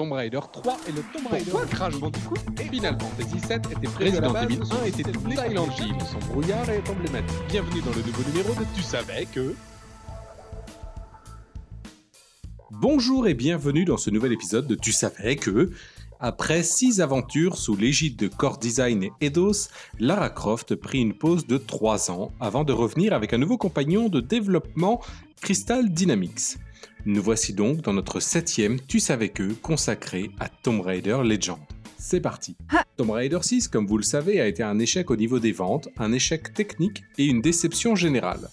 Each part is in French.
Tomb Raider 3 et le Tomb Raider Pourquoi Crash Bandicoot Final Fantasy VII était Resident Evil 1 était Silent Hill. Son brouillard est emblématique. Bienvenue dans le nouveau numéro de Tu savais que... Bonjour et bienvenue dans ce nouvel épisode de Tu savais que... Après six aventures sous l'égide de Core Design et Eidos, Lara Croft prit une pause de 3 ans avant de revenir avec un nouveau compagnon de développement, Crystal Dynamics. Nous voici donc dans notre septième Tu savais que consacré à Tomb Raider Legend. C'est parti. Tomb Raider 6, comme vous le savez, a été un échec au niveau des ventes, un échec technique et une déception générale.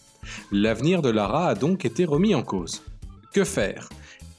L'avenir de Lara a donc été remis en cause. Que faire?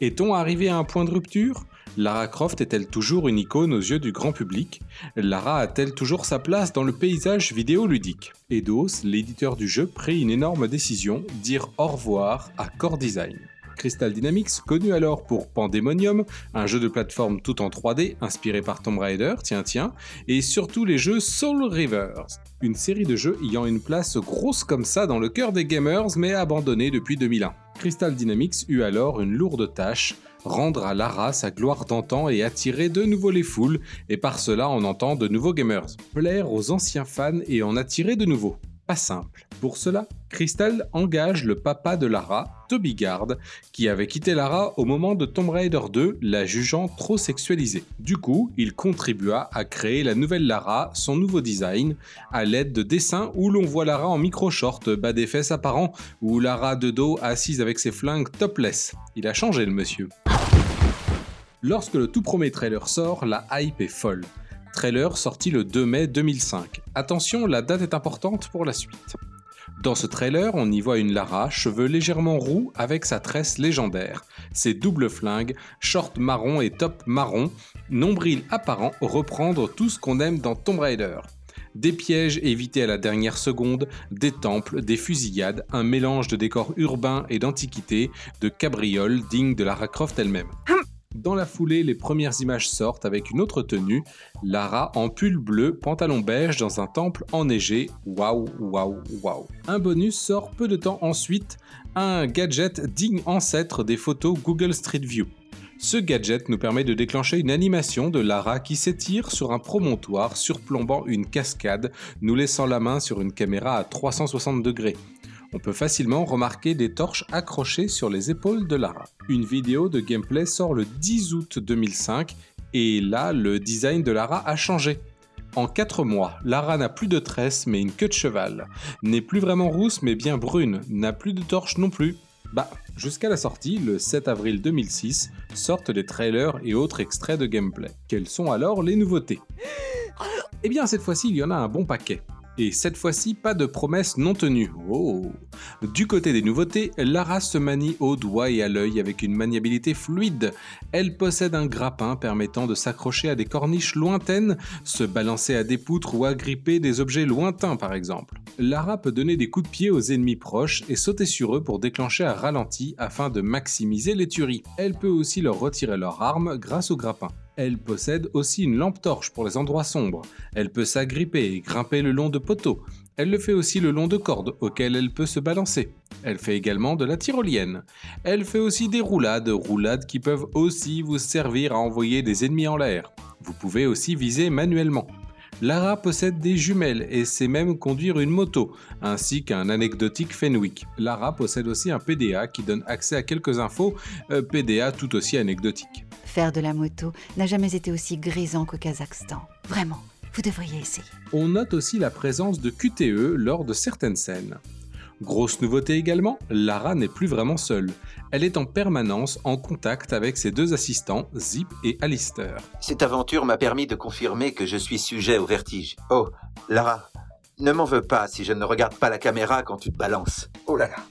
Est-on arrivé à un point de rupture? Lara Croft est-elle toujours une icône aux yeux du grand public? Lara a-t-elle toujours sa place dans le paysage vidéoludique? Eidos, l'éditeur du jeu, prit une énorme décision, dire au revoir à Core Design. Crystal Dynamics, connu alors pour Pandemonium, un jeu de plateforme tout en 3D inspiré par Tomb Raider, tiens tiens, et surtout les jeux Soul Rivers, une série de jeux ayant une place grosse comme ça dans le cœur des gamers mais abandonnée depuis 2001. Crystal Dynamics eut alors une lourde tâche, rendre à Lara sa gloire d'antan et attirer de nouveau les foules, et par cela on entend de nouveaux gamers, plaire aux anciens fans et en attirer de nouveaux pas simple. Pour cela, Crystal engage le papa de Lara, Toby Gard, qui avait quitté Lara au moment de Tomb Raider 2, la jugeant trop sexualisée. Du coup, il contribua à créer la nouvelle Lara, son nouveau design, à l'aide de dessins où l'on voit Lara en micro-short, bas des fesses apparents, ou Lara de dos assise avec ses flingues topless. Il a changé le monsieur. Lorsque le tout premier trailer sort, la hype est folle trailer sorti le 2 mai 2005. Attention, la date est importante pour la suite. Dans ce trailer, on y voit une Lara, cheveux légèrement roux avec sa tresse légendaire, ses doubles flingues, short marron et top marron, nombril apparent reprendre tout ce qu'on aime dans Tomb Raider. Des pièges évités à la dernière seconde, des temples, des fusillades, un mélange de décors urbains et d'antiquités, de cabrioles dignes de Lara Croft elle-même. Dans la foulée, les premières images sortent avec une autre tenue, Lara en pull bleu, pantalon beige dans un temple enneigé. Waouh, waouh, waouh. Un bonus sort peu de temps ensuite, un gadget digne ancêtre des photos Google Street View. Ce gadget nous permet de déclencher une animation de Lara qui s'étire sur un promontoire surplombant une cascade, nous laissant la main sur une caméra à 360 degrés on peut facilement remarquer des torches accrochées sur les épaules de Lara. Une vidéo de gameplay sort le 10 août 2005 et là, le design de Lara a changé. En 4 mois, Lara n'a plus de tresse mais une queue de cheval, n'est plus vraiment rousse mais bien brune, n'a plus de torches non plus. Bah, jusqu'à la sortie, le 7 avril 2006, sortent les trailers et autres extraits de gameplay. Quelles sont alors les nouveautés? Eh bien, cette fois-ci, il y en a un bon paquet. Et cette fois-ci, pas de promesses non tenues. Oh. Du côté des nouveautés, Lara se manie au doigt et à l'œil avec une maniabilité fluide. Elle possède un grappin permettant de s'accrocher à des corniches lointaines, se balancer à des poutres ou agripper des objets lointains par exemple. Lara peut donner des coups de pied aux ennemis proches et sauter sur eux pour déclencher un ralenti afin de maximiser les tueries. Elle peut aussi leur retirer leurs armes grâce au grappin. Elle possède aussi une lampe torche pour les endroits sombres. Elle peut s'agripper et grimper le long de poteaux. Elle le fait aussi le long de cordes auxquelles elle peut se balancer. Elle fait également de la tyrolienne. Elle fait aussi des roulades, roulades qui peuvent aussi vous servir à envoyer des ennemis en l'air. Vous pouvez aussi viser manuellement. Lara possède des jumelles et sait même conduire une moto, ainsi qu'un anecdotique Fenwick. Lara possède aussi un PDA qui donne accès à quelques infos, euh, PDA tout aussi anecdotique. Faire de la moto n'a jamais été aussi grisant qu'au Kazakhstan. Vraiment, vous devriez essayer. On note aussi la présence de QTE lors de certaines scènes. Grosse nouveauté également, Lara n'est plus vraiment seule. Elle est en permanence en contact avec ses deux assistants, Zip et Alistair. Cette aventure m'a permis de confirmer que je suis sujet au vertige. Oh, Lara, ne m'en veux pas si je ne regarde pas la caméra quand tu te balances. Oh là là,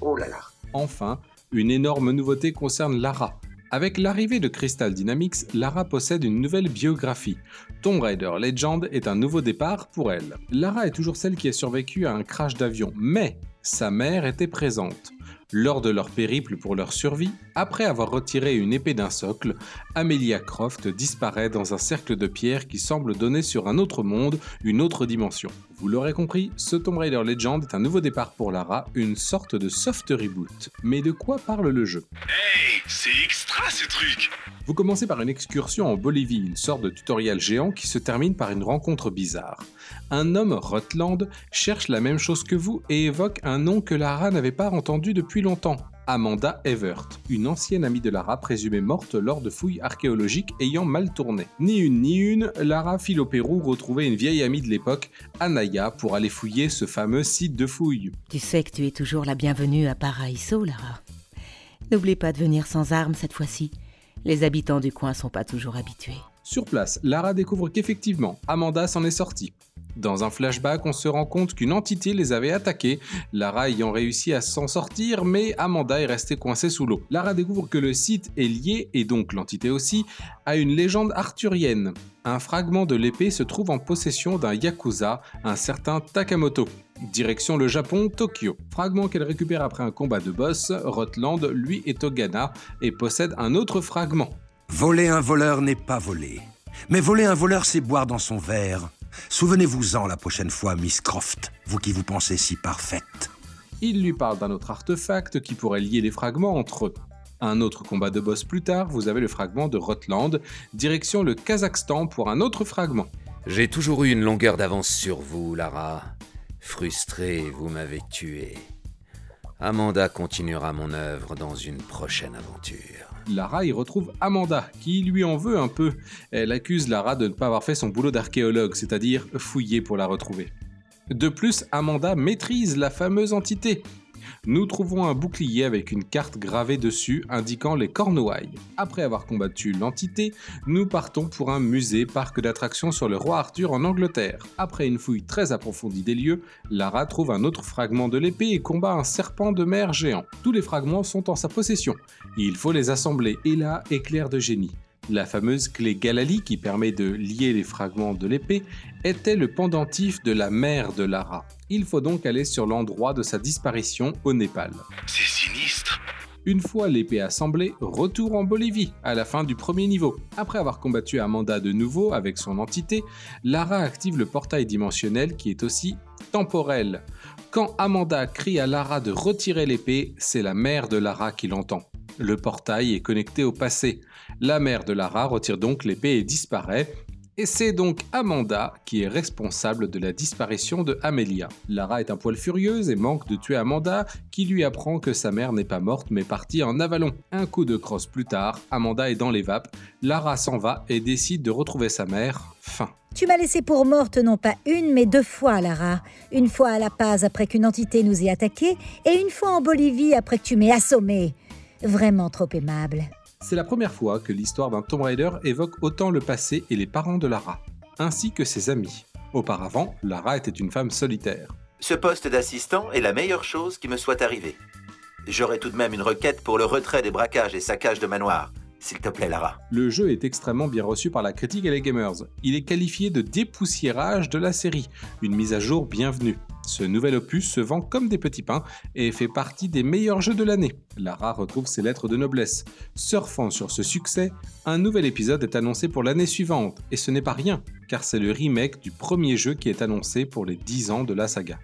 oh là là. Enfin, une énorme nouveauté concerne Lara. Avec l'arrivée de Crystal Dynamics, Lara possède une nouvelle biographie. Tomb Raider Legend est un nouveau départ pour elle. Lara est toujours celle qui a survécu à un crash d'avion, mais sa mère était présente. Lors de leur périple pour leur survie, après avoir retiré une épée d'un socle, Amelia Croft disparaît dans un cercle de pierre qui semble donner sur un autre monde, une autre dimension. Vous l'aurez compris, ce Tomb Raider Legend est un nouveau départ pour Lara, une sorte de soft reboot. Mais de quoi parle le jeu? Hey, c'est extra ce truc Vous commencez par une excursion en Bolivie, une sorte de tutoriel géant qui se termine par une rencontre bizarre. Un homme, Rutland, cherche la même chose que vous et évoque un nom que Lara n'avait pas entendu depuis longtemps. Amanda Evert, une ancienne amie de Lara présumée morte lors de fouilles archéologiques ayant mal tourné. Ni une ni une, Lara file au Pérou retrouver une vieille amie de l'époque, Anaya, pour aller fouiller ce fameux site de fouilles. Tu sais que tu es toujours la bienvenue à Paraíso, Lara. N'oublie pas de venir sans armes cette fois-ci. Les habitants du coin sont pas toujours habitués. Sur place, Lara découvre qu'effectivement, Amanda s'en est sortie. Dans un flashback, on se rend compte qu'une entité les avait attaqués, Lara ayant réussi à s'en sortir, mais Amanda est restée coincée sous l'eau. Lara découvre que le site est lié, et donc l'entité aussi, à une légende arthurienne. Un fragment de l'épée se trouve en possession d'un Yakuza, un certain Takamoto. Direction le Japon, Tokyo. Fragment qu'elle récupère après un combat de boss, Rotland, lui, est au et possède un autre fragment. Voler un voleur n'est pas voler. Mais voler un voleur, c'est boire dans son verre. Souvenez-vous-en la prochaine fois, Miss Croft, vous qui vous pensez si parfaite. Il lui parle d'un autre artefact qui pourrait lier les fragments entre eux. Un autre combat de boss plus tard, vous avez le fragment de Rotland, direction le Kazakhstan pour un autre fragment. J'ai toujours eu une longueur d'avance sur vous, Lara. Frustré, vous m'avez tué. Amanda continuera mon œuvre dans une prochaine aventure. Lara y retrouve Amanda, qui lui en veut un peu. Elle accuse Lara de ne pas avoir fait son boulot d'archéologue, c'est-à-dire fouiller pour la retrouver. De plus, Amanda maîtrise la fameuse entité. Nous trouvons un bouclier avec une carte gravée dessus indiquant les Cornouailles. Après avoir combattu l'entité, nous partons pour un musée parc d'attractions sur le roi Arthur en Angleterre. Après une fouille très approfondie des lieux, Lara trouve un autre fragment de l'épée et combat un serpent de mer géant. Tous les fragments sont en sa possession. Il faut les assembler et là, éclair de génie. La fameuse clé Galali qui permet de lier les fragments de l'épée était le pendentif de la mère de Lara. Il faut donc aller sur l'endroit de sa disparition au Népal. C'est sinistre Une fois l'épée assemblée, retour en Bolivie à la fin du premier niveau. Après avoir combattu Amanda de nouveau avec son entité, Lara active le portail dimensionnel qui est aussi temporel. Quand Amanda crie à Lara de retirer l'épée, c'est la mère de Lara qui l'entend. Le portail est connecté au passé. La mère de Lara retire donc l'épée et disparaît. Et c'est donc Amanda qui est responsable de la disparition de Amelia. Lara est un poil furieuse et manque de tuer Amanda, qui lui apprend que sa mère n'est pas morte mais partie en avalon. Un coup de crosse plus tard, Amanda est dans les vapes, Lara s'en va et décide de retrouver sa mère. Fin. Tu m'as laissé pour morte non pas une, mais deux fois, Lara. Une fois à La Paz après qu'une entité nous ait attaqués, et une fois en Bolivie après que tu m'aies assommé. Vraiment trop aimable. C'est la première fois que l'histoire d'un Tomb Raider évoque autant le passé et les parents de Lara, ainsi que ses amis. Auparavant, Lara était une femme solitaire. Ce poste d'assistant est la meilleure chose qui me soit arrivée. J'aurais tout de même une requête pour le retrait des braquages et saccages de manoirs. S'il te plaît, Lara. Le jeu est extrêmement bien reçu par la critique et les gamers. Il est qualifié de dépoussiérage de la série, une mise à jour bienvenue. Ce nouvel opus se vend comme des petits pains et fait partie des meilleurs jeux de l'année. Lara retrouve ses lettres de noblesse. Surfant sur ce succès, un nouvel épisode est annoncé pour l'année suivante, et ce n'est pas rien, car c'est le remake du premier jeu qui est annoncé pour les 10 ans de la saga.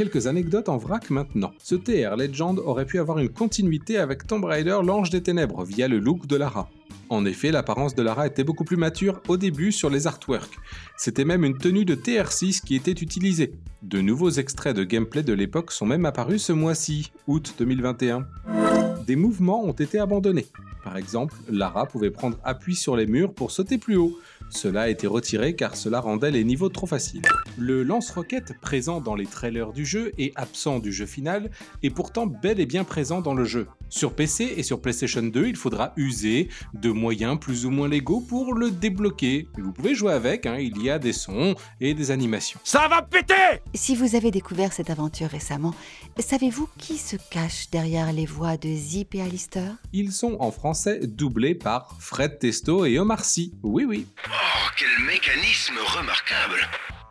Quelques anecdotes en vrac maintenant. Ce TR Legend aurait pu avoir une continuité avec Tomb Raider l'Ange des Ténèbres via le look de Lara. En effet, l'apparence de Lara était beaucoup plus mature au début sur les artworks. C'était même une tenue de TR6 qui était utilisée. De nouveaux extraits de gameplay de l'époque sont même apparus ce mois-ci, août 2021. Des mouvements ont été abandonnés. Par exemple, Lara pouvait prendre appui sur les murs pour sauter plus haut. Cela a été retiré car cela rendait les niveaux trop faciles. Le lance-roquette présent dans les trailers du jeu et absent du jeu final est pourtant bel et bien présent dans le jeu. Sur PC et sur PlayStation 2, il faudra user de moyens plus ou moins légaux pour le débloquer. Mais vous pouvez jouer avec, hein, il y a des sons et des animations. Ça va péter Si vous avez découvert cette aventure récemment, savez-vous qui se cache derrière les voix de Zip et Alistair Ils sont en français doublés par Fred Testo et Omar Sy. Oui oui. Oh, quel mécanisme remarquable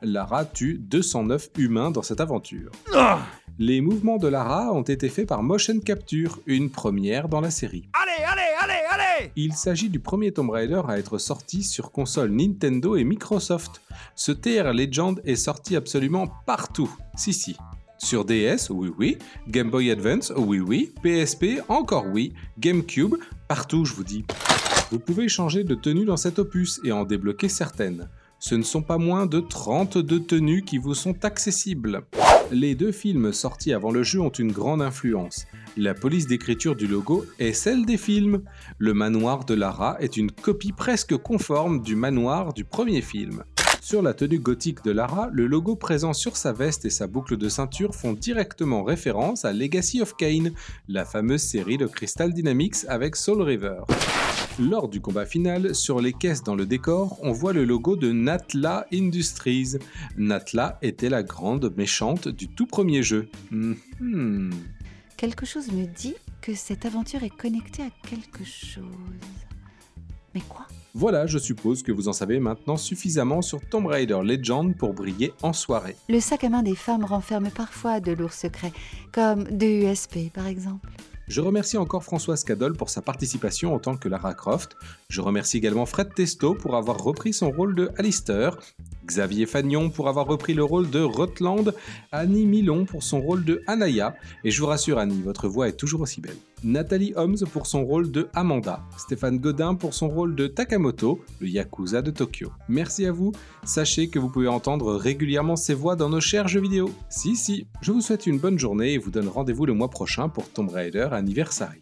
Lara tue 209 humains dans cette aventure. Ah Les mouvements de Lara ont été faits par Motion Capture, une première dans la série. Allez, allez, allez, allez Il s'agit du premier Tomb Raider à être sorti sur console Nintendo et Microsoft. Ce TR Legend est sorti absolument partout. Si, si. Sur DS, oui, oui. Game Boy Advance, oui, oui. PSP, encore oui. GameCube, partout, je vous dis. Vous pouvez changer de tenue dans cet opus et en débloquer certaines. Ce ne sont pas moins de 32 tenues qui vous sont accessibles. Les deux films sortis avant le jeu ont une grande influence. La police d'écriture du logo est celle des films. Le manoir de Lara est une copie presque conforme du manoir du premier film. Sur la tenue gothique de Lara, le logo présent sur sa veste et sa boucle de ceinture font directement référence à Legacy of Kain, la fameuse série de Crystal Dynamics avec Soul River. Lors du combat final, sur les caisses dans le décor, on voit le logo de Natla Industries. Natla était la grande méchante du tout premier jeu. Mhm. Quelque chose me dit que cette aventure est connectée à quelque chose. Mais quoi? Voilà, je suppose que vous en savez maintenant suffisamment sur Tomb Raider Legend pour briller en soirée. Le sac à main des femmes renferme parfois de lourds secrets, comme de USP par exemple. Je remercie encore Françoise Cadol pour sa participation en tant que Lara Croft. Je remercie également Fred Testo pour avoir repris son rôle de Alistair, Xavier Fagnon pour avoir repris le rôle de Rutland, Annie Milon pour son rôle de Anaya, et je vous rassure Annie, votre voix est toujours aussi belle. Nathalie Holmes pour son rôle de Amanda, Stéphane Godin pour son rôle de Takamoto, le Yakuza de Tokyo. Merci à vous, sachez que vous pouvez entendre régulièrement ces voix dans nos chers jeux vidéo. Si, si, je vous souhaite une bonne journée et vous donne rendez-vous le mois prochain pour Tomb Raider Anniversary.